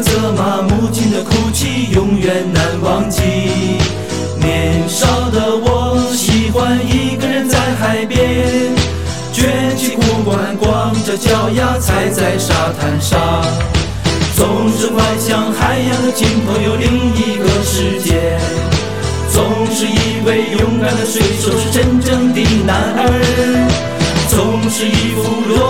责骂，母亲的哭泣，永远难忘记。年少的我喜欢一个人在海边，卷起裤管，光着脚丫踩在沙滩上，总是幻想海洋的尽头有另一个世界，总是以为勇敢的水手是真正的男儿，总是一副弱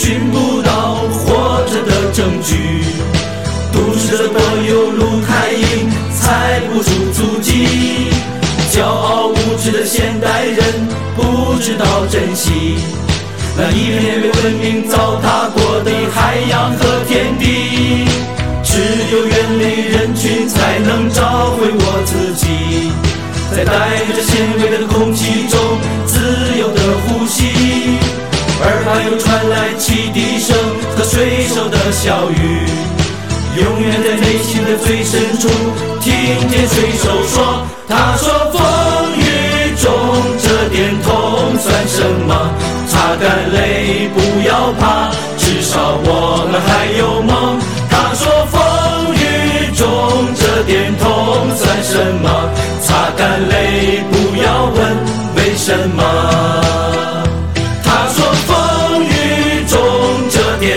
寻不到活着的证据，都市的柏油路太硬，踩不出足迹。骄傲无知的现代人不知道珍惜那一片被文明糟蹋过的海洋和天地。只有远离人群，才能找回我自己，在带着纤维的空气中又传来汽笛声和水手的笑语，永远在内心的最深处听见水手说：“他说风雨中这点痛算什么？擦干泪，不要怕，至少我们还有梦。”他说风雨中这点痛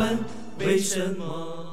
问为什么。